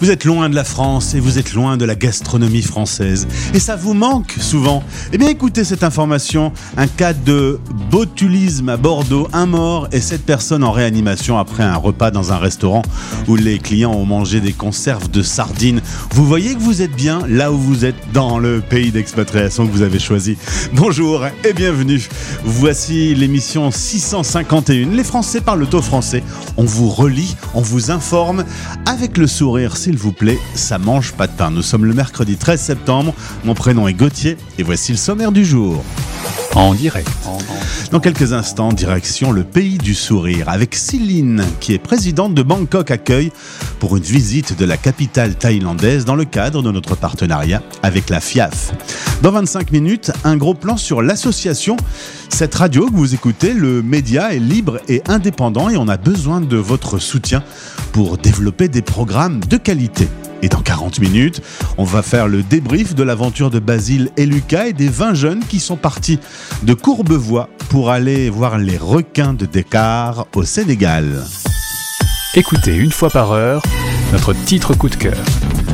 Vous êtes loin de la France et vous êtes loin de la gastronomie française. Et ça vous manque souvent. Eh bien écoutez cette information. Un cas de botulisme à Bordeaux. Un mort et sept personnes en réanimation après un repas dans un restaurant où les clients ont mangé des conserves de sardines. Vous voyez que vous êtes bien là où vous êtes dans le pays d'expatriation que vous avez choisi. Bonjour et bienvenue. Voici l'émission 651. Les Français parlent au français. On vous relie, on vous informe avec le sourire, s'il vous plaît. Ça mange pas de pain. Nous sommes le mercredi 13 septembre. Mon prénom est Gauthier et voici le sommaire du jour. En direct. Dans quelques instants, direction le pays du sourire avec Céline, qui est présidente de Bangkok Accueil pour une visite de la capitale thaïlandaise dans le cadre de notre partenariat avec la FIAF. Dans 25 minutes, un gros plan sur l'association. Cette radio que vous écoutez, le média est libre et indépendant et on a besoin de votre soutien pour développer des programmes de qualité. Et dans 40 minutes, on va faire le débrief de l'aventure de Basile et Lucas et des 20 jeunes qui sont partis de Courbevoie pour aller voir les requins de Dakar au Sénégal. Écoutez une fois par heure notre titre coup de cœur.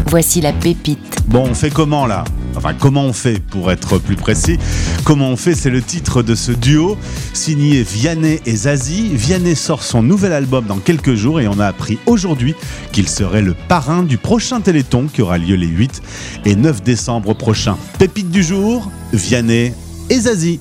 Voici la pépite. Bon, on fait comment là? Enfin, comment on fait pour être plus précis Comment on fait, c'est le titre de ce duo signé Vianney et Zazie. Vianney sort son nouvel album dans quelques jours et on a appris aujourd'hui qu'il serait le parrain du prochain Téléthon qui aura lieu les 8 et 9 décembre prochains. Pépite du jour, Vianney et Zazie.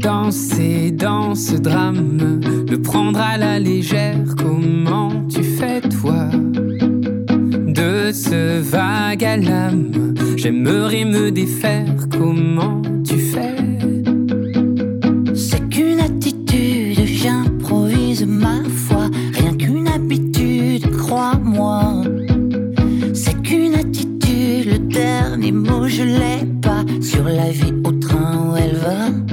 Danser dans ce drame, à la légère, comment tu fais toi De ce vague à l'âme, j'aimerais me défaire, comment tu fais? C'est qu'une attitude, j'improvise ma foi. Rien qu'une habitude, crois-moi. C'est qu'une attitude, le dernier mot je l'ai pas. Sur la vie au train où elle va.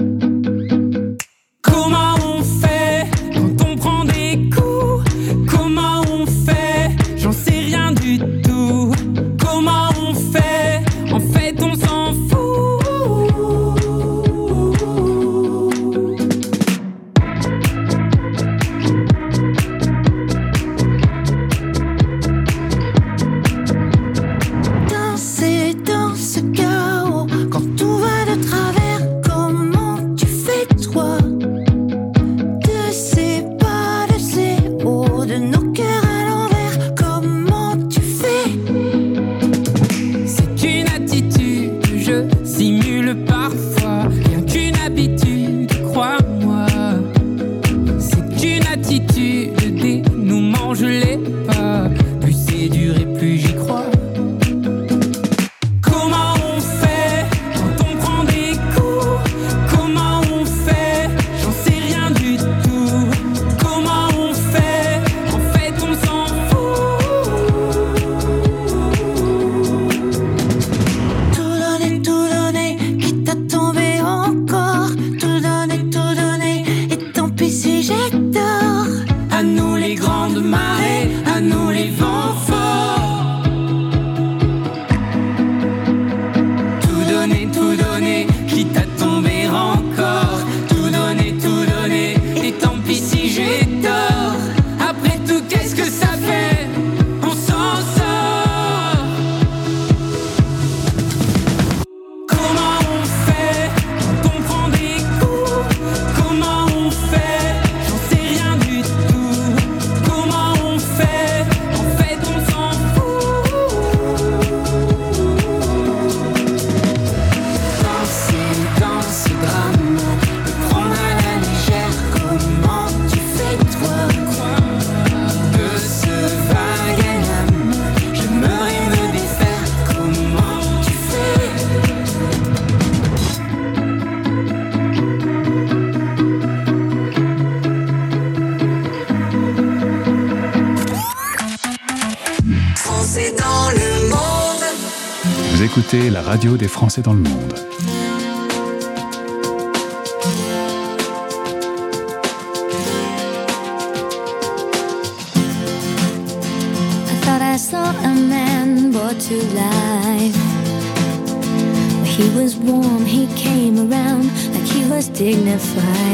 Radio des Français dans le monde. To life. He was warm, he came around like he was dignified.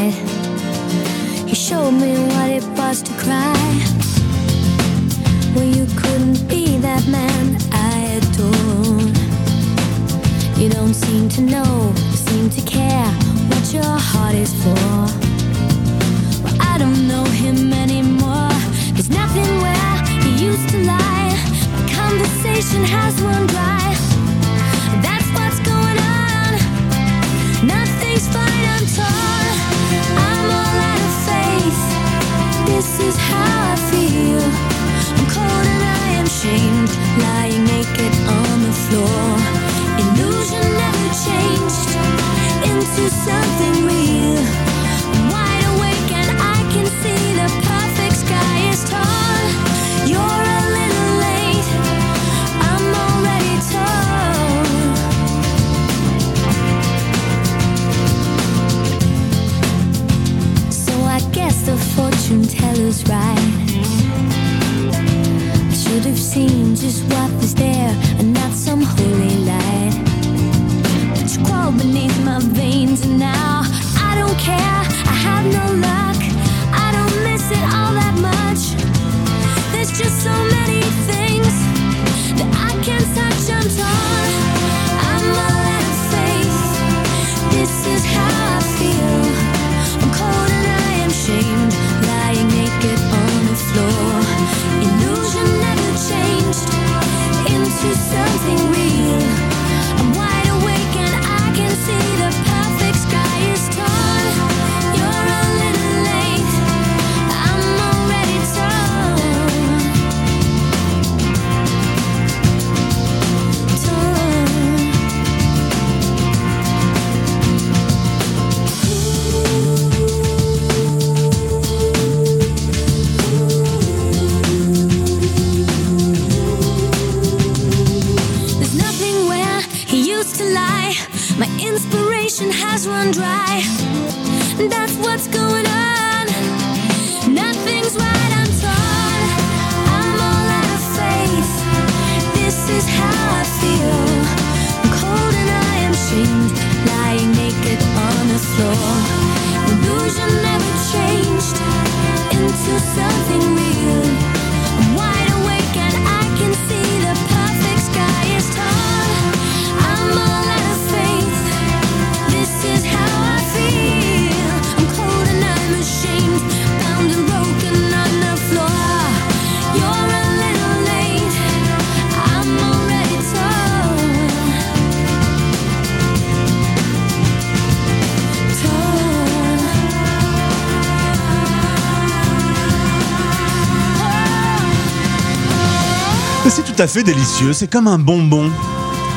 À fait délicieux, c'est comme un bonbon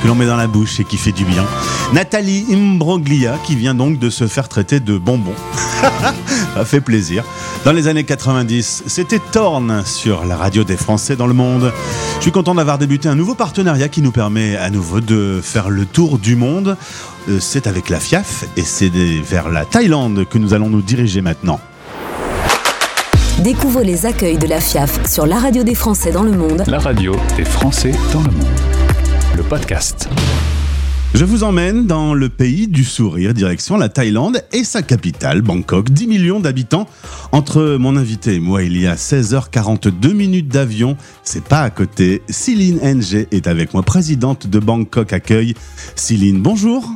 que l'on met dans la bouche et qui fait du bien. Nathalie Imbroglia qui vient donc de se faire traiter de bonbon. Ça fait plaisir. Dans les années 90, c'était Torn sur la radio des Français dans le monde. Je suis content d'avoir débuté un nouveau partenariat qui nous permet à nouveau de faire le tour du monde. Euh, C'est avec la FIAF et c'est vers la Thaïlande que nous allons nous diriger maintenant. Découvrez les accueils de la FIAF sur la radio des Français dans le monde La radio des Français dans le monde. Le podcast. Je vous emmène dans le pays du sourire, direction la Thaïlande et sa capitale, Bangkok. 10 millions d'habitants. Entre mon invité et moi, il y a 16h42 minutes d'avion. C'est pas à côté. Céline NG est avec moi, présidente de Bangkok Accueil. Céline, bonjour.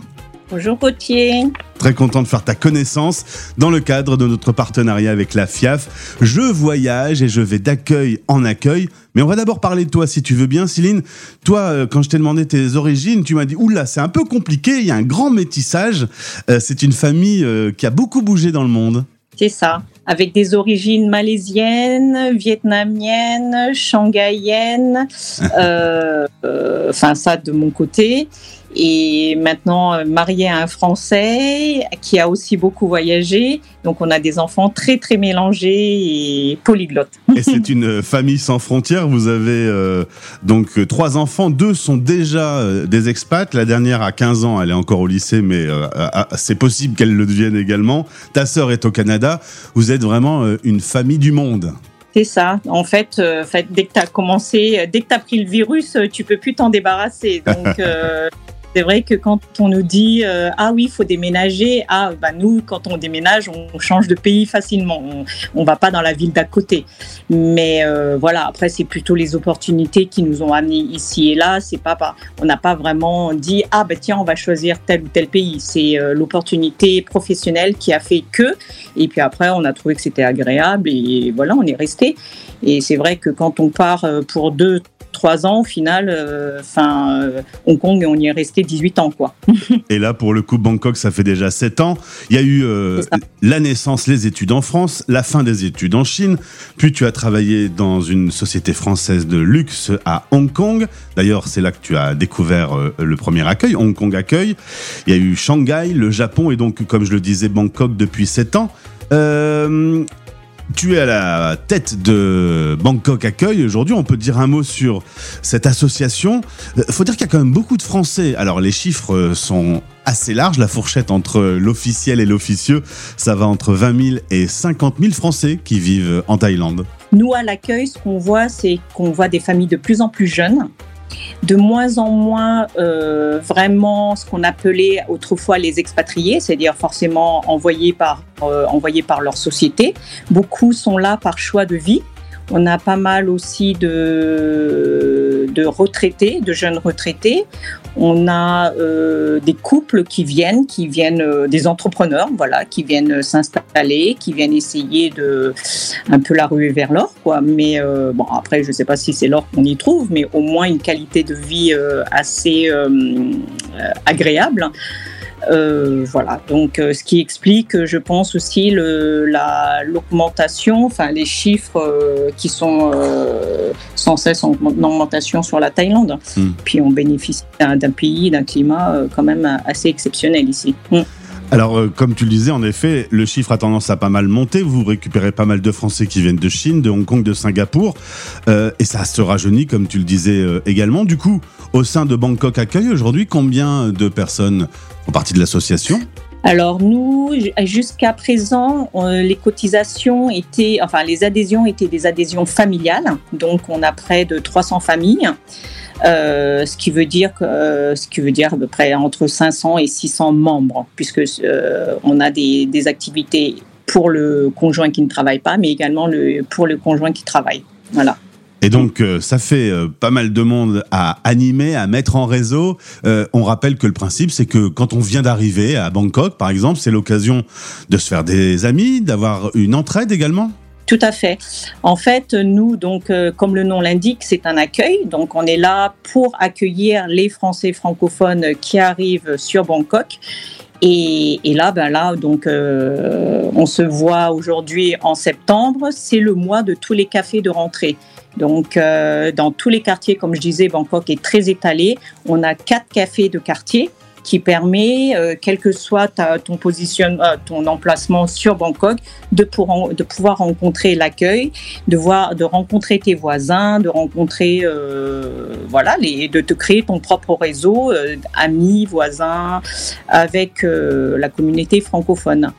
Bonjour Gauthier. Très content de faire ta connaissance dans le cadre de notre partenariat avec la FIAF. Je voyage et je vais d'accueil en accueil. Mais on va d'abord parler de toi si tu veux bien, Céline. Toi, euh, quand je t'ai demandé tes origines, tu m'as dit Oula, c'est un peu compliqué, il y a un grand métissage. Euh, c'est une famille euh, qui a beaucoup bougé dans le monde. C'est ça. Avec des origines malaisiennes, vietnamiennes, shanghaïennes, euh, euh, enfin ça de mon côté. Et maintenant euh, mariée à un Français qui a aussi beaucoup voyagé. Donc on a des enfants très très mélangés et polyglottes. Et c'est une famille sans frontières. Vous avez euh, donc trois enfants, deux sont déjà euh, des expats. La dernière a 15 ans, elle est encore au lycée, mais euh, c'est possible qu'elle le devienne également. Ta sœur est au Canada. Vous êtes vraiment une famille du monde. C'est ça. En fait, euh, dès que tu as commencé, dès que tu as pris le virus, tu peux plus t'en débarrasser. Donc, euh, c'est vrai que quand on nous dit euh, ah oui, il faut déménager, ah bah nous, quand on déménage, on change de pays facilement. On, on va pas dans la ville d'à côté. Mais euh, voilà, après, c'est plutôt les opportunités qui nous ont amenés ici et là. C'est pas, pas on n'a pas vraiment dit ah bah tiens, on va choisir tel ou tel pays. C'est euh, l'opportunité professionnelle qui a fait que. Et puis après, on a trouvé que c'était agréable et voilà, on est resté. Et c'est vrai que quand on part pour deux, trois ans, au final, euh, enfin, euh, Hong Kong, on y est resté 18 ans, quoi. Et là, pour le coup, Bangkok, ça fait déjà 7 ans. Il y a eu euh, la naissance, les études en France, la fin des études en Chine. Puis tu as travaillé dans une société française de luxe à Hong Kong. D'ailleurs, c'est là que tu as découvert euh, le premier accueil, Hong Kong Accueil. Il y a eu Shanghai, le Japon et donc, comme je le disais, Bangkok depuis 7 ans. Euh, tu es à la tête de Bangkok Accueil. Aujourd'hui, on peut dire un mot sur cette association. Euh, faut dire qu'il y a quand même beaucoup de Français. Alors, les chiffres euh, sont assez larges. La fourchette entre l'officiel et l'officieux, ça va entre 20 000 et 50 000 Français qui vivent en Thaïlande. Nous, à l'accueil, ce qu'on voit, c'est qu'on voit des familles de plus en plus jeunes, de moins en moins euh, vraiment ce qu'on appelait autrefois les expatriés, c'est-à-dire forcément envoyés par, euh, envoyés par leur société. Beaucoup sont là par choix de vie. On a pas mal aussi de, de retraités, de jeunes retraités. On a euh, des couples qui viennent, qui viennent, euh, des entrepreneurs, voilà, qui viennent s'installer, qui viennent essayer de un peu la ruer vers l'or, quoi. Mais euh, bon, après, je ne sais pas si c'est l'or qu'on y trouve, mais au moins une qualité de vie euh, assez euh, euh, agréable. Euh, voilà, donc euh, ce qui explique, euh, je pense aussi le, la, l'augmentation, enfin les chiffres euh, qui sont sans cesse en en augmentation sur la Thaïlande. Mm. Puis on bénéficie d'un, d'un pays, d'un climat quand même assez exceptionnel ici. Mm. Alors, euh, comme tu le disais, en effet, le chiffre a tendance à pas mal monter. Vous récupérez pas mal de Français qui viennent de Chine, de Hong Kong, de Singapour. Euh, et ça se rajeunit, comme tu le disais euh, également. Du coup, au sein de Bangkok Accueil, aujourd'hui, combien de personnes font partie de l'association? Alors nous, jusqu'à présent, les cotisations étaient, enfin les adhésions étaient des adhésions familiales, donc on a près de 300 familles, euh, ce qui veut dire que, euh, ce qui veut dire à peu près entre 500 et 600 membres, puisque euh, on a des, activités pour le conjoint qui ne travaille pas, mais également le, pour le conjoint qui travaille. Voilà. Et donc, ça fait pas mal de monde à animer, à mettre en réseau. On rappelle que le principe, c'est que quand on vient d'arriver à Bangkok, par exemple, c'est l'occasion de se faire des amis, d'avoir une entraide également. Tout à fait. En fait, nous, donc, euh, comme le nom l'indique, c'est un accueil. Donc, on est là pour accueillir les Français francophones qui arrivent sur Bangkok. Et, ben là, donc, euh, on se voit aujourd'hui en septembre. C'est le mois de tous les cafés de rentrée. Donc, euh, dans tous les quartiers, comme je disais, Bangkok est très étalé. On a quatre cafés de quartier qui permet, euh, quel que soit ton position, euh, ton emplacement sur Bangkok, de, pouvoir rencontrer l'accueil, de voir, de rencontrer tes voisins, de rencontrer, euh, voilà, de te créer ton propre réseau, amis, voisins, avec la communauté francophone.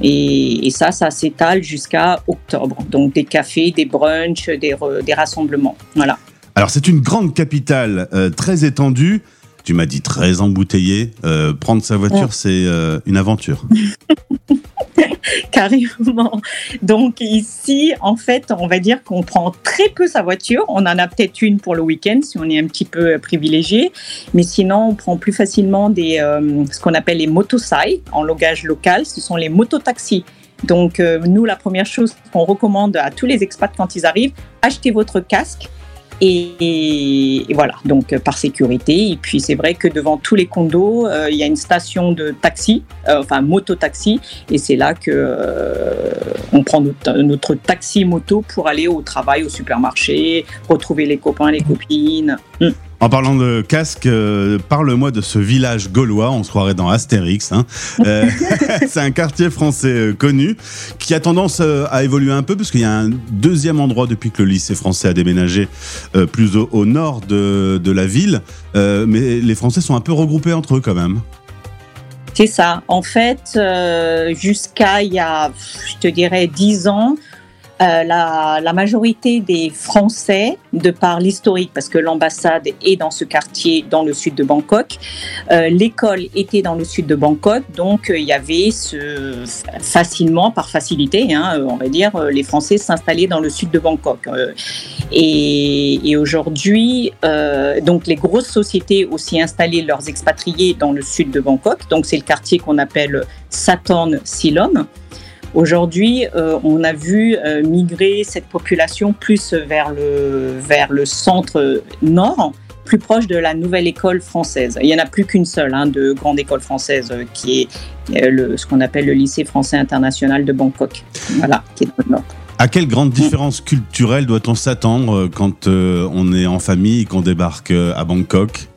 Et, ça, ça s'étale jusqu'à octobre. Donc des cafés, des brunchs, des, rassemblements. Voilà. Alors, c'est une grande capitale très étendue. Tu m'as dit très embouteillée. Euh, prendre sa voiture, Ouais. c'est euh, une aventure. Carrément. Donc ici, en fait, on va dire qu'on prend très peu sa voiture. On en a peut-être une pour le week-end si on est un petit peu euh, privilégié. Mais sinon, on prend plus facilement des, euh, ce qu'on appelle les motosai en langage local. Ce sont les mototaxis. Donc euh, nous, la première chose qu'on recommande à tous les expats quand ils arrivent, achetez votre casque. Et, voilà, donc euh, par sécurité. Et puis c'est vrai que devant tous les condos, euh, il y a une station de taxi, euh, enfin moto-taxi, et c'est là que on prend notre, notre taxi moto pour aller au travail, au supermarché, retrouver les copains, les copines. Mm. En parlant de casque, euh, parle-moi de ce village gaulois, on se croirait dans Astérix. Hein. Euh, c'est un quartier français euh, connu qui a tendance à évoluer un peu parce qu'il y a un deuxième endroit depuis que le lycée français a déménagé plus au, nord de, la ville. Mais les Français sont un peu regroupés entre eux quand même. C'est ça. En fait, jusqu'à il y a, je te dirais, dix ans, euh, la, majorité des Français, de par l'historique, parce que l'ambassade est dans ce quartier, dans le sud de Bangkok, euh, l'école était dans le sud de Bangkok, donc euh, il y avait facilement, par facilité, hein, on va dire, les Français s'installaient dans le sud de Bangkok. Et, aujourd'hui, donc les grosses sociétés aussi installaient leurs expatriés dans le sud de Bangkok, donc c'est le quartier qu'on appelle Satorn Silom. Aujourd'hui, euh, on a vu euh, migrer cette population plus vers le, vers le centre nord, plus proche de la nouvelle école française. Il n'y en a plus qu'une seule hein, de grande école française euh, qui est le, ce qu'on appelle le lycée français international de Bangkok. Voilà, qui est dans le nord. À quelle grande différence culturelle doit-on s'attendre quand on est en famille et qu'on débarque à Bangkok?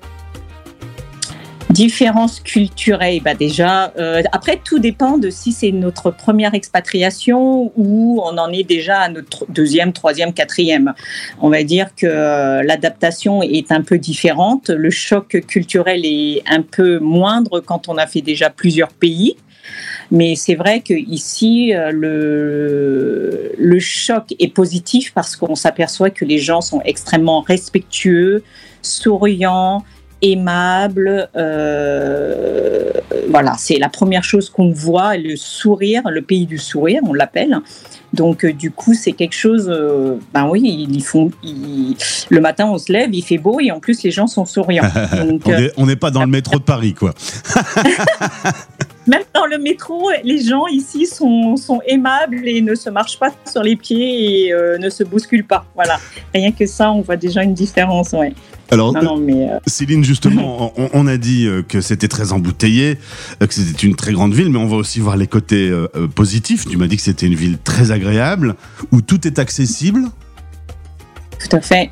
Différences culturelles, bah déjà, euh, après tout dépend de si c'est notre première expatriation ou on en est déjà à notre deuxième, troisième, quatrième. On va dire que l'adaptation est un peu différente, le choc culturel est un peu moindre quand on a fait déjà plusieurs pays. Mais c'est vrai que ici, euh, le, le choc est positif parce qu'on s'aperçoit que les gens sont extrêmement respectueux, souriants, aimables. euh, voilà, c'est la première chose qu'on voit, le sourire, le pays du sourire, on l'appelle. Donc, euh, du coup, c'est quelque chose. euh, ben oui, ils, font. ils- le matin, on se lève, il fait beau et en plus, les gens sont souriants. Donc, On est- On n'est pas dans le métro de Paris, quoi. Même dans le métro, les gens ici sont, sont aimables et ne se marchent pas sur les pieds et ne se bousculent pas. Voilà. Rien que ça, on voit déjà une différence. Ouais. Alors, Non, non, mais euh, Céline, justement, on, on a dit euh, que c'était très embouteillé, euh, que c'était une très grande ville, mais on va aussi voir les côtés euh, positifs. Tu m'as dit que c'était une ville très agréable, où tout est accessible. tout à fait.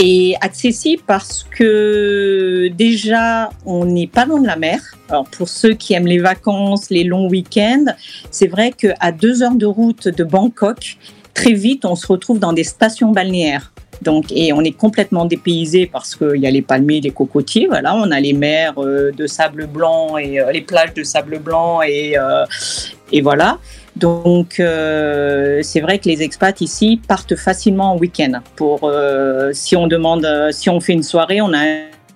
Et accessible parce que déjà, on n'est pas loin de la mer. Alors, pour ceux qui aiment les vacances, les longs week-ends, c'est vrai qu'à deux heures de route de Bangkok, très vite, on se retrouve dans des stations balnéaires. Donc, et on est complètement dépaysé parce qu'il y a les palmiers, les cocotiers. Voilà, on a les mers euh, de sable blanc et euh, les plages de sable blanc et, euh, et voilà. Donc, c'est vrai que les expats ici partent facilement en week-end. Pour si on demande, si on fait une soirée, on a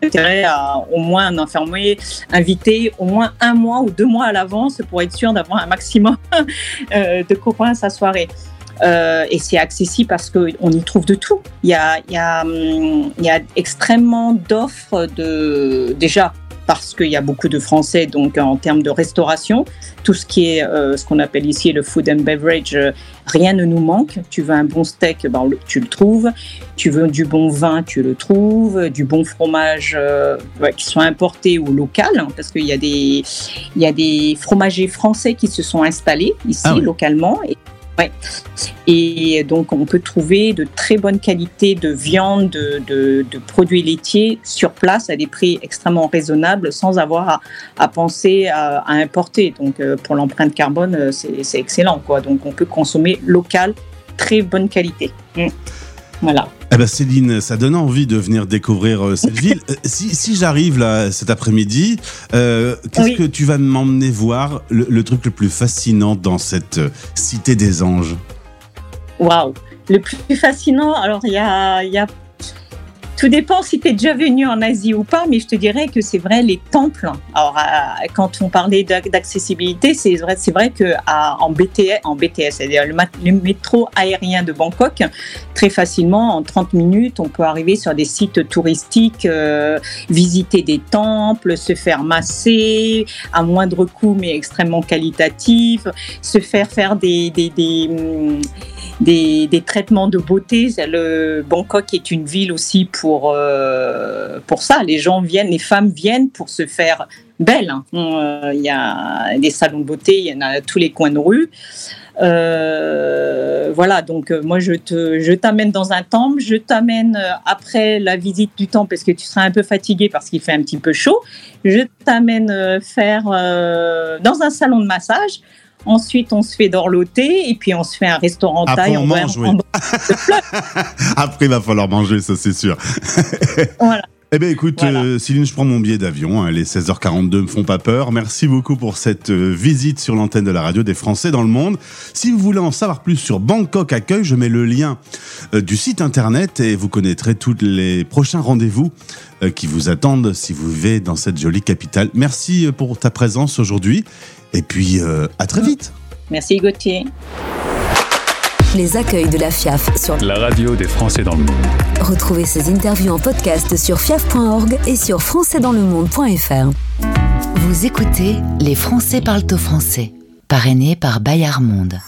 intérêt à au moins un infirmier invité au moins un mois ou deux mois à l'avance pour être sûr d'avoir un maximum de copains à sa soirée. Euh, et c'est accessible parce qu'on y trouve de tout. Il y a, il y a, hum, il y a extrêmement d'offres de déjà parce qu'il y a beaucoup de Français, donc en termes de restauration, tout ce qui est euh, ce qu'on appelle ici le food and beverage, euh, rien ne nous manque. Tu veux un bon steak, ben, tu le trouves. Tu veux du bon vin, tu le trouves. Du bon fromage euh, ouais, qui sont importés ou local, hein, parce qu'il y a des il y a des fromagers français qui se sont installés ici Ah localement. Et, ouais. et donc on peut trouver de très bonnes qualités de viande, de, produits laitiers sur place à des prix extrêmement raisonnables, sans avoir à, penser à, à importer. Donc euh, pour l'empreinte carbone, euh, c'est c'est excellent, quoi. Donc on peut consommer local, très bonne qualité. Mm. Voilà. Eh ben Céline, ça donne envie de venir découvrir euh, cette ville. Euh, si si j'arrive là cet après-midi, euh, qu'est-ce Oui. que tu vas m'emmener voir le, le truc le plus fascinant dans cette cité des anges? Waouh Le plus fascinant, alors il y a, il y a- Tout dépend si tu es déjà venu en Asie ou pas, mais je te dirais que c'est vrai, les temples. Alors, euh, quand on parlait d'ac- d'accessibilité, c'est vrai, que en BTS, en BTS c'est-à-dire le, métro aérien de Bangkok, très facilement, en 30 minutes, on peut arriver sur des sites touristiques, euh, visiter des temples, se faire masser à moindre coût, mais extrêmement qualitatif, se faire faire des, des, des, hum, des traitements de beauté. Le Bangkok est une ville aussi pour, euh, pour ça. Les gens viennent, les femmes viennent pour se faire belle. hein. Euh, Il y a des salons de beauté, il y en a tous les coins de rue. Euh, voilà, donc euh, moi je te, je t'amène dans un temple, je t'amène euh, après la visite du temple parce que tu seras un peu fatigué parce qu'il fait un petit peu chaud. Je t'amène euh, faire euh, dans un salon de massage. Ensuite, on se fait dorloter et puis on se fait un restaurant Après, taille. on va- mange, oui. en- Après, il va falloir manger, ça c'est sûr. Voilà. Eh bien, écoute, Voilà. euh, Céline, je prends mon billet d'avion. hein, les 16h42 me font pas peur. Merci beaucoup pour cette euh, visite sur l'antenne de la radio des Français dans le monde. Si vous voulez en savoir plus sur Bangkok Accueil, je mets le lien euh, du site internet et vous connaîtrez tous les prochains rendez-vous qui vous attendent si vous vivez dans cette jolie capitale. Merci pour ta présence aujourd'hui. Et puis, à très vite. Merci Gauthier. Les accueils de la FIAF sur La radio des Français dans le monde. Retrouvez ces interviews en podcast sur fiaf.org et sur françaisdanslemonde.fr. Vous écoutez Les Français parlent au français, parrainé par Bayard Monde.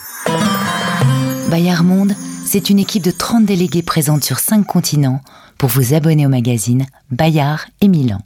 Bayard Monde, c'est une équipe de 30 délégués présentes sur 5 continents pour vous abonner au magazine Bayard et Milan.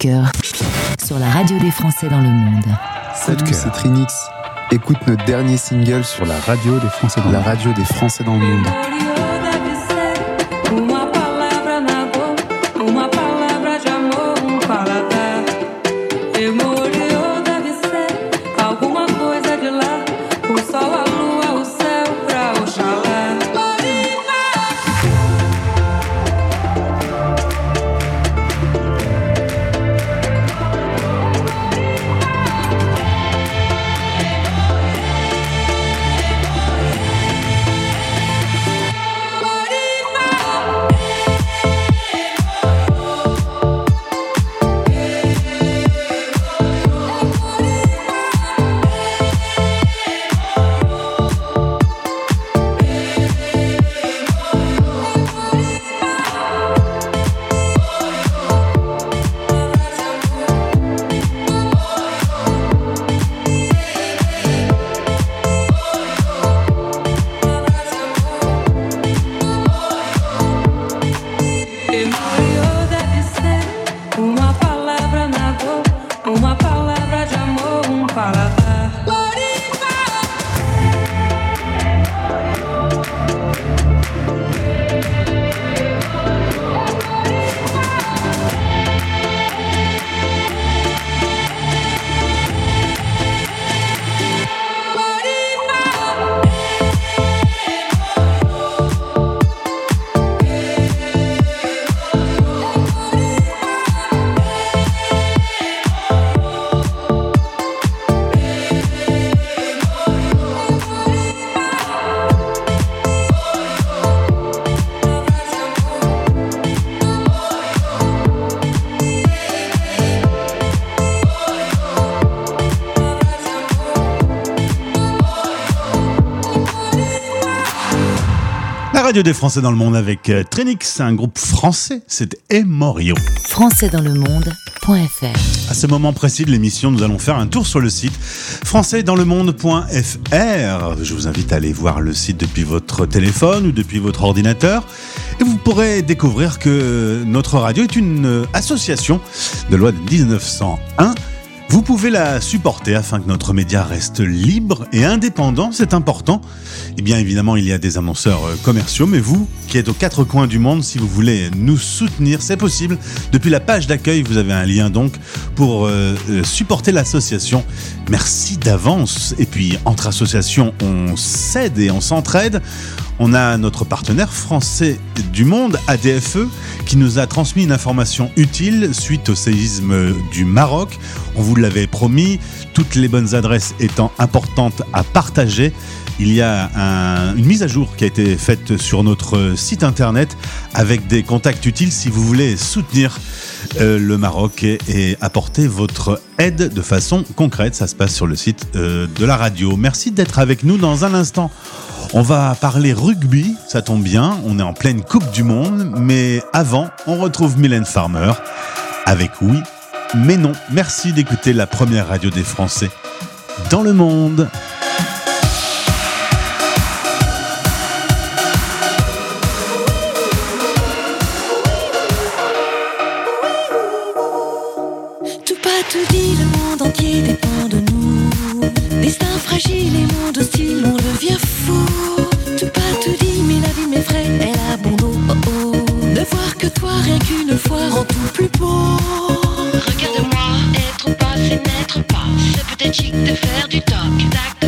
Cœur sur la radio des Français dans le monde. Salut, c'est Trinix. Écoute notre dernier single sur la radio des Français dans, la radio des Français dans le monde. Radio des Français dans le monde avec euh, Trinix, un groupe français, c'est Emorio. Françaisdanslemonde.fr À ce moment précis de l'émission, nous allons faire un tour sur le site françaisdanslemonde.fr. Je vous invite à aller voir le site depuis votre téléphone ou depuis votre ordinateur et vous pourrez découvrir que notre radio est une euh, association de loi de 1901. Vous pouvez la supporter afin que notre média reste libre et indépendant, c'est important. Et bien évidemment, il y a des annonceurs euh, commerciaux, mais vous, qui êtes aux quatre coins du monde, si vous voulez nous soutenir, c'est possible. Depuis la page d'accueil, vous avez un lien donc pour euh, euh, supporter l'association. Merci d'avance. Et puis, entre associations, on s'aide et on s'entraide. On a notre partenaire français du monde, ADFE, qui nous a transmis une information utile suite au séisme du Maroc. On vous l'avait promis, toutes les bonnes adresses étant importantes à partager. Il y a un- une mise à jour qui a été faite sur notre site internet avec des contacts utiles si vous voulez soutenir euh, le Maroc et, et apporter votre aide de façon concrète. Ça se passe sur le site euh, de la radio. Merci d'être avec nous dans un instant. On va parler rugby, ça tombe bien, on est en pleine Coupe du Monde, mais avant, on retrouve Mylène Farmer avec Oui, mais non. Merci d'écouter la première radio des Français dans le monde. Regarde-moi, être ou pas, c'est n'être pas. C'est peut-être chic de faire du toc.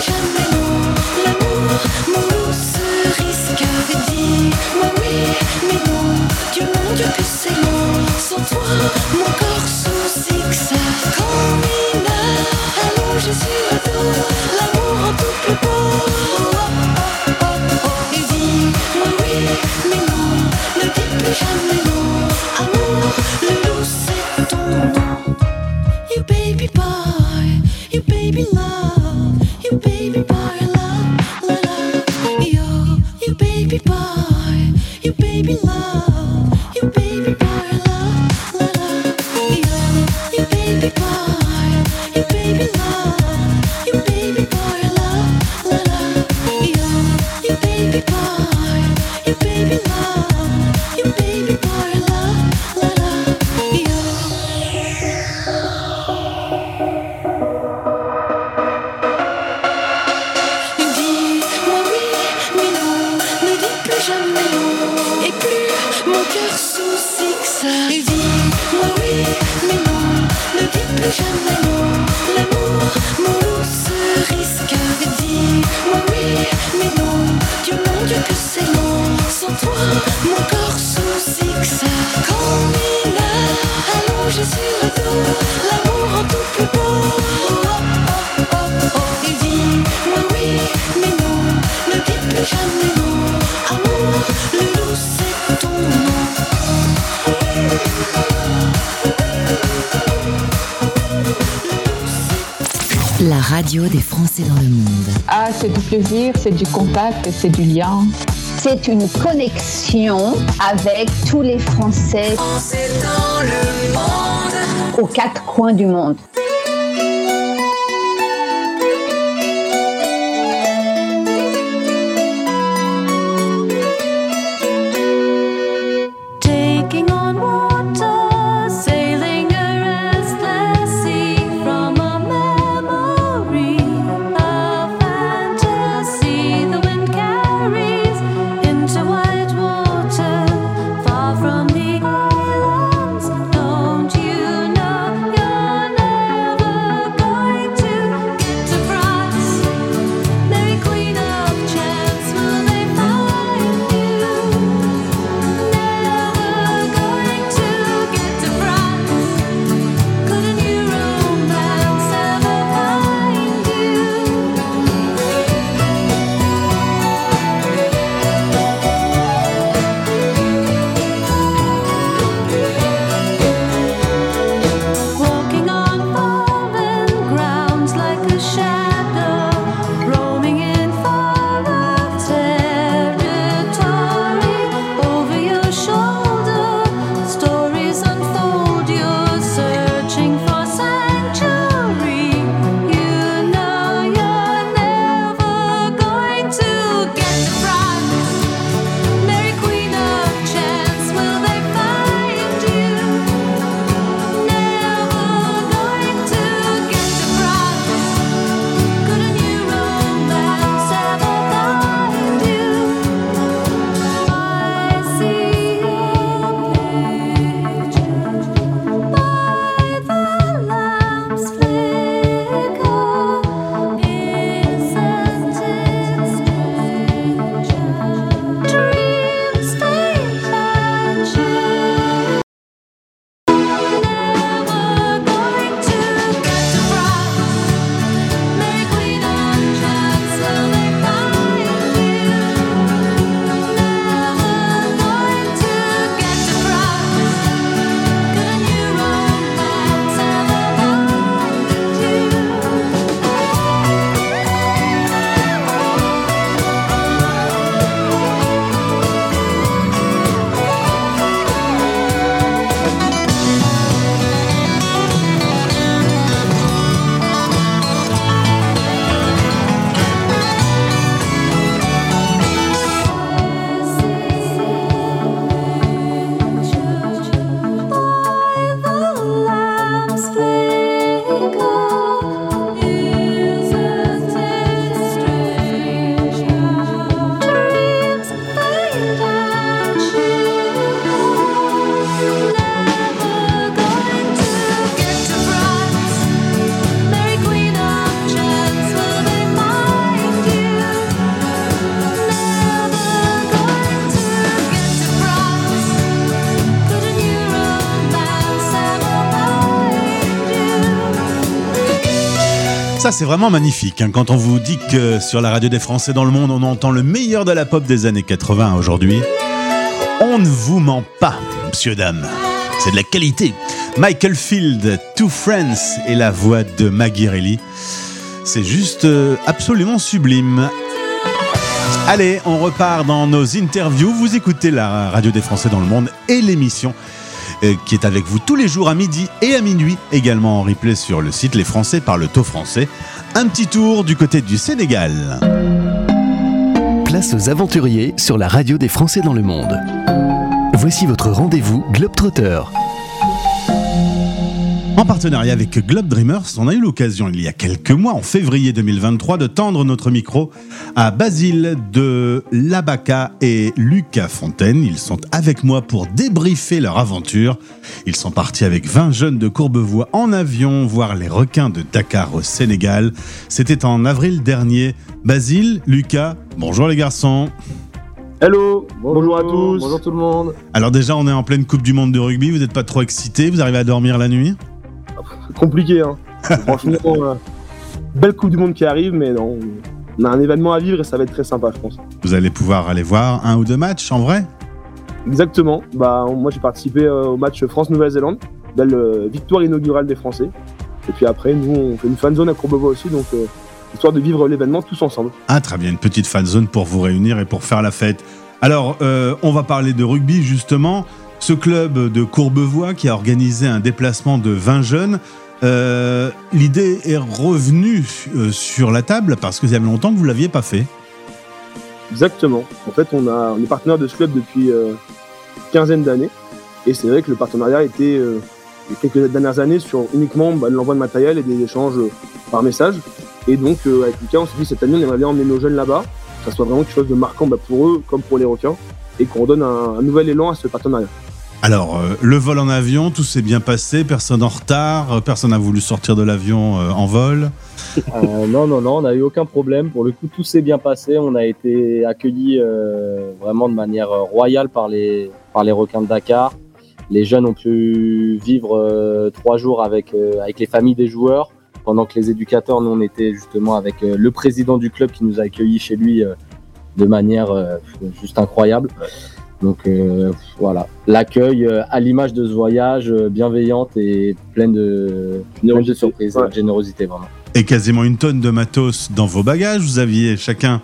Jamais l'eau, l'amour, mon eau, ce risque avait vie. Moi, oui, mais bon, Dieu, mon Dieu, plus c'est l'eau. Sans toi, mon. Moi oui, mais non, ne dis plus jamais non. L'amour, mon amour, se risque à vivre. Moi oui, mais non, Dieu mon Dieu que c'est long. Sans toi, mon corps souffre, ça. Comme il a, allons, je suis le dos. L'amour en tout plus beau. Oh oh oh oh, oh vie Moi oui, mais non, ne dis plus jamais non. Amour, le radio des Français dans le monde. Ah, c'est du plaisir, c'est du contact, c'est du lien. C'est une connexion avec tous les Français. Français dans le monde. Aux quatre coins du monde. C'est vraiment magnifique. hein, quand on vous dit que sur la radio des Français dans le monde, on entend le meilleur de la pop des années 80 aujourd'hui. On ne vous ment pas, monsieur, dame. C'est de la qualité. Michael Field, Two Friends et la voix de Maggie. C'est juste euh, absolument sublime. Allez, on repart dans nos interviews. Vous écoutez la radio des Français dans le monde et l'émission qui est avec vous tous les jours à midi et à minuit, également en replay sur le site Les Français par le taux français. Un petit tour du côté du Sénégal. Place aux aventuriers sur la radio des Français dans le monde. Voici votre rendez-vous Globetrotter. En partenariat avec Globe Dreamers, on a eu l'occasion il y a quelques mois, en février 2023, de tendre notre micro à Basile de Labaca et Lucas Fontaine. Ils sont avec moi pour débriefer leur aventure. Ils sont partis avec 20 jeunes de Courbevoie en avion voir les requins de Dakar au Sénégal. C'était en avril dernier. Basile, Lucas, bonjour les garçons. Hello, bonjour, à tous. Bonjour tout le monde. Alors déjà, on est en pleine Coupe du Monde de rugby, vous n'êtes pas trop excités, vous arrivez à dormir la nuit? Compliqué, hein. Franchement, euh, belle Coupe du Monde qui arrive, mais non, on a un événement à vivre et ça va être très sympa, je pense. Vous allez pouvoir aller voir un ou deux matchs en vrai? Exactement. Bah, moi, j'ai participé euh, au match France-Nouvelle-Zélande, belle euh, victoire inaugurale des Français. Et puis après, nous, on fait une fan zone à Courbevoie aussi, donc histoire de vivre l'événement tous ensemble. Ah très bien, une petite fan zone pour vous réunir et pour faire la fête. Alors, on va parler de rugby justement. Ce club de Courbevoie qui a organisé un déplacement de 20 jeunes, euh, l'idée est revenue euh, sur la table parce que ça y avait longtemps que vous ne l'aviez pas fait. Exactement. En fait, on, a, est partenaire de ce club depuis euh, une quinzaine d'années. Et c'est vrai que le partenariat était, euh, les quelques dernières années, sur uniquement bah, l'envoi de matériel et des échanges euh, par message. Et donc, euh, avec Lucas, on s'est dit cette année, on aimerait bien emmener nos jeunes là-bas, que ça soit vraiment quelque chose de marquant bah, pour eux comme pour les requins, et qu'on donne un nouvel élan à ce partenariat. Alors, euh, le vol en avion, tout s'est bien passé, personne en retard, euh, personne n'a voulu sortir de l'avion euh, en vol. Non, non, non, on n'a eu aucun problème. Pour le coup, tout s'est bien passé. On a été accueillis vraiment de manière royale par les, par les requins de Dakar. Les jeunes ont pu vivre trois jours avec, avec les familles des joueurs, pendant que les éducateurs, nous, on était justement avec le président du club qui nous a accueillis chez lui de manière juste incroyable. Donc euh, voilà, l'accueil euh, à l'image de ce voyage, euh, bienveillante et pleine de, pleine de surprises, Ouais. de générosité vraiment. Et quasiment une tonne de matos dans vos bagages. Vous aviez chacun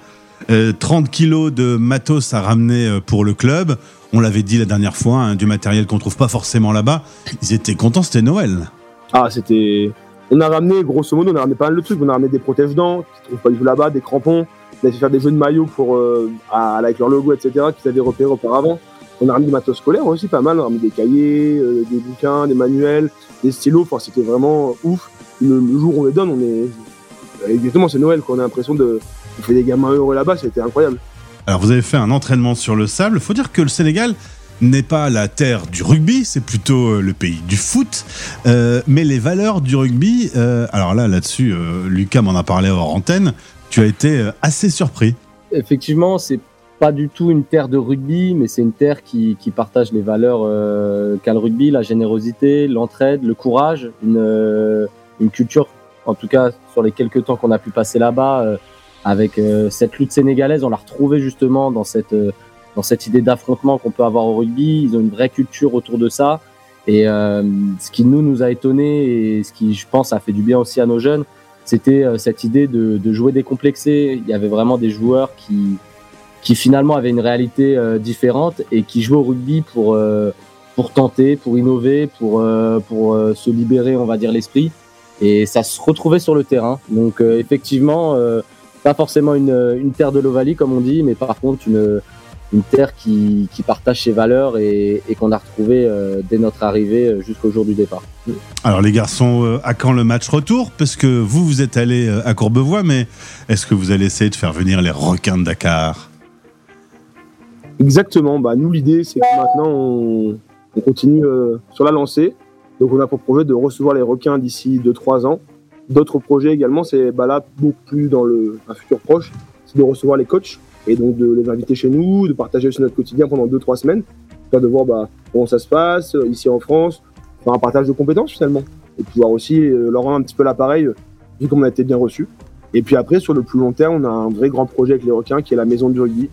euh, 30 kilos de matos à ramener pour le club. On l'avait dit la dernière fois, hein, du matériel qu'on trouve pas forcément là-bas. Ils étaient contents, c'était Noël. Ah, c'était. On a ramené, grosso modo, on a ramené pas mal de trucs. On a ramené des protège-dents qui ne trouvent pas du tout là-bas, des crampons. On a fait faire des jeux de maillots pour, euh, avec leur logo, etc., qu'ils avaient repéré auparavant. On a ramené du matos scolaire aussi, pas mal. On a ramené des cahiers, euh, des bouquins, des manuels, des stylos. Enfin, c'était vraiment ouf. Le, jour où on les donne, on est. Exactement, c'est Noël, quoi. On a l'impression de. On fait des gamins heureux là-bas, c'était incroyable. Alors vous avez fait un entraînement sur le sable. Faut dire que le Sénégal n'est pas la terre du rugby, c'est plutôt euh, le pays du foot. Euh, mais les valeurs du rugby, euh, alors là, là-dessus, euh, Lucas m'en a parlé hors antenne. Tu as été euh, assez surpris. Effectivement, c'est pas du tout une terre de rugby, mais c'est une terre qui, partage les valeurs euh, qu'a le rugby, la générosité, l'entraide, le courage, une, euh, une culture, en tout cas sur les quelques temps qu'on a pu passer là-bas, avec cette lutte sénégalaise, on l'a retrouvée justement dans cette, dans cette idée d'affrontement qu'on peut avoir au rugby. Ils ont une vraie culture autour de ça. Et ce qui nous nous a étonné et ce qui, je pense, a fait du bien aussi à nos jeunes, c'était euh, cette idée de, de jouer décomplexé. Il y avait vraiment des joueurs qui, qui finalement avaient une réalité euh, différente et qui jouaient au rugby pour, euh, pour tenter, pour innover, pour, pour se libérer, on va dire, l'esprit. Et ça se retrouvait sur le terrain. Donc effectivement, pas forcément une, une terre de l'Ovalie, comme on dit, mais par contre une, une terre qui, qui partage ses valeurs et, et qu'on a retrouvé euh, dès notre arrivée euh, jusqu'au jour du départ. Alors les garçons, euh, à quand le match retour? Parce que vous, vous êtes allés à Courbevoie, mais est-ce que vous allez essayer de faire venir les requins de Dakar? Exactement. Bah, nous, l'idée, c'est que maintenant, on, on continue euh, sur la lancée. Donc, on a pour projet de recevoir les requins d'ici 2-3 ans. D'autres projets également, c'est bah, là, beaucoup plus dans le, un futur proche, c'est de recevoir les coachs et donc de les inviter chez nous, de partager aussi notre quotidien pendant 2-3 semaines, de voir bah, comment ça se passe euh, ici en France, faire un partage de compétences finalement, et pouvoir aussi euh, leur rendre un petit peu l'appareil vu qu'on a été bien reçus. Et puis après, sur le plus long terme, on a un vrai grand projet avec les requins qui est la maison du rugby,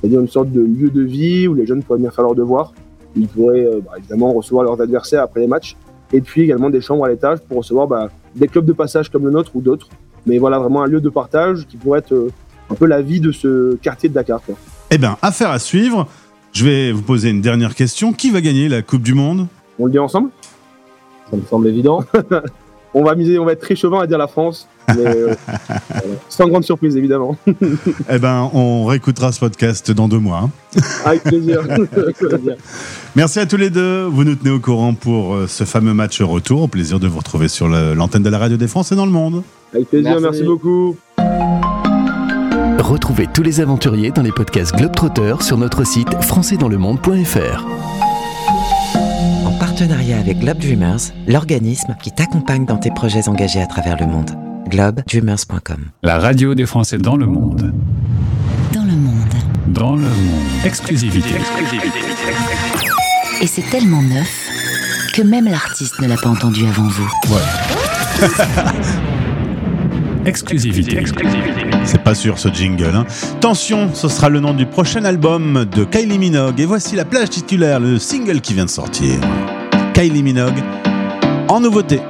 c'est-à-dire une sorte de lieu de vie où les jeunes pourraient venir faire leurs devoirs. Ils pourraient euh, bah, évidemment recevoir leurs adversaires après les matchs, et puis également des chambres à l'étage pour recevoir bah, des clubs de passage comme le nôtre ou d'autres. Mais voilà, vraiment un lieu de partage qui pourrait être euh, un peu la vie de ce quartier de Dakar. quoi. Eh bien, affaire à suivre. Je vais vous poser une dernière question. Qui va gagner la Coupe du Monde? On le dit ensemble? Ça me semble évident. On va miser, on va être très chauvin à dire la France, mais euh, sans grande surprise évidemment. Eh ben, on réécoutera ce podcast dans deux mois. hein. avec plaisir. Avec plaisir. Merci à tous les deux. Vous nous tenez au courant pour euh, ce fameux match retour. Au plaisir de vous retrouver sur l'antenne de la radio des Français dans le monde. Avec plaisir, merci, beaucoup. Retrouvez tous les aventuriers dans les podcasts Globetrotter sur notre site françaisdanslemonde.fr. En partenariat avec Globe Dreamers, l'organisme qui t'accompagne dans tes projets engagés à travers le monde. globedreamers.com. La radio des Français dans le monde. Dans le monde. Dans le monde. Exclusivité. Et c'est tellement neuf que même l'artiste ne l'a pas entendu avant vous. Exclusivité. C'est pas sûr ce jingle. Hein. Tension, ce sera le nom du prochain album de Kylie Minogue. Et voici la plage titulaire, le single qui vient de sortir. Kylie Minogue, en nouveauté.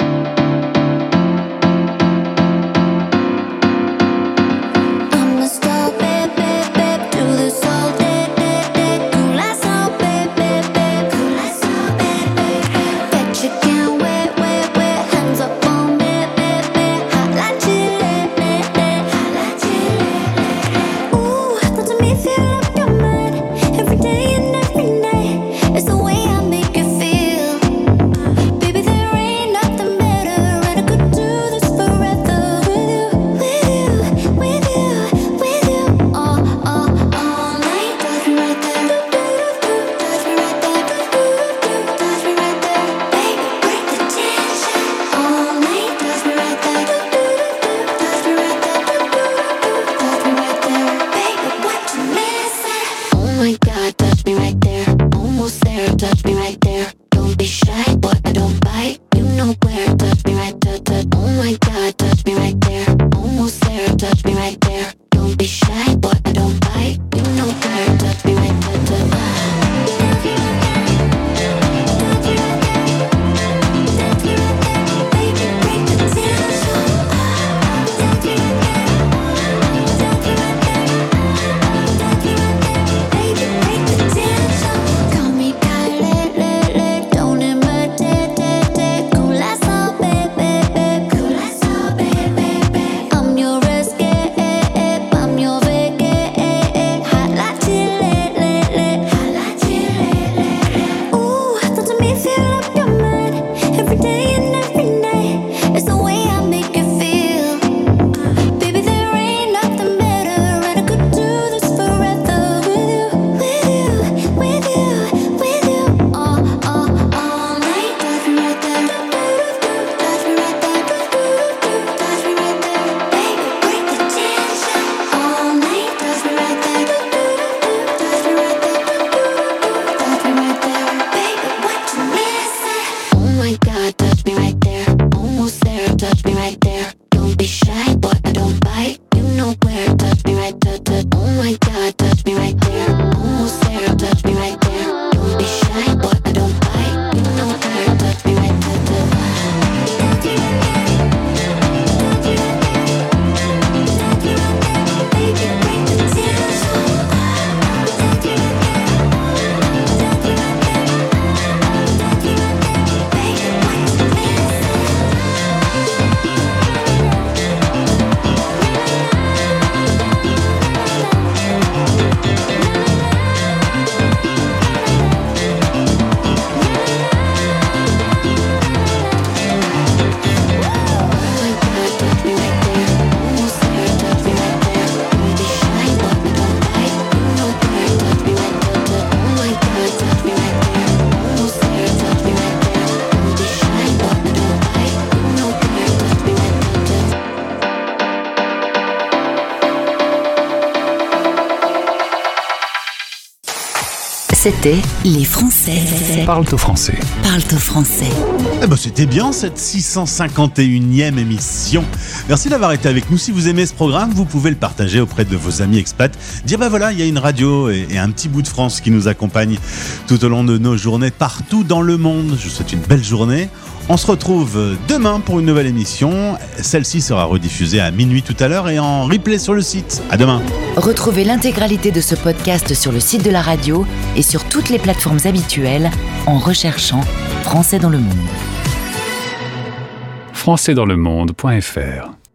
C'était Les Français. Parle au français. Parle au français. Eh ben, c'était bien cette 651e émission. Merci d'avoir été avec nous. Si vous aimez ce programme, vous pouvez le partager auprès de vos amis expats. Dire bah voilà, il y a une radio et, et un petit bout de France qui nous accompagne tout au long de nos journées partout dans le monde. Je vous souhaite une belle journée. On se retrouve demain pour une nouvelle émission. Celle-ci sera rediffusée à minuit tout à l'heure et en replay sur le site. À demain. Retrouvez l'intégralité de ce podcast sur le site de la radio et sur toutes les plateformes habituelles en recherchant Français dans le monde. françaisdanslemonde.fr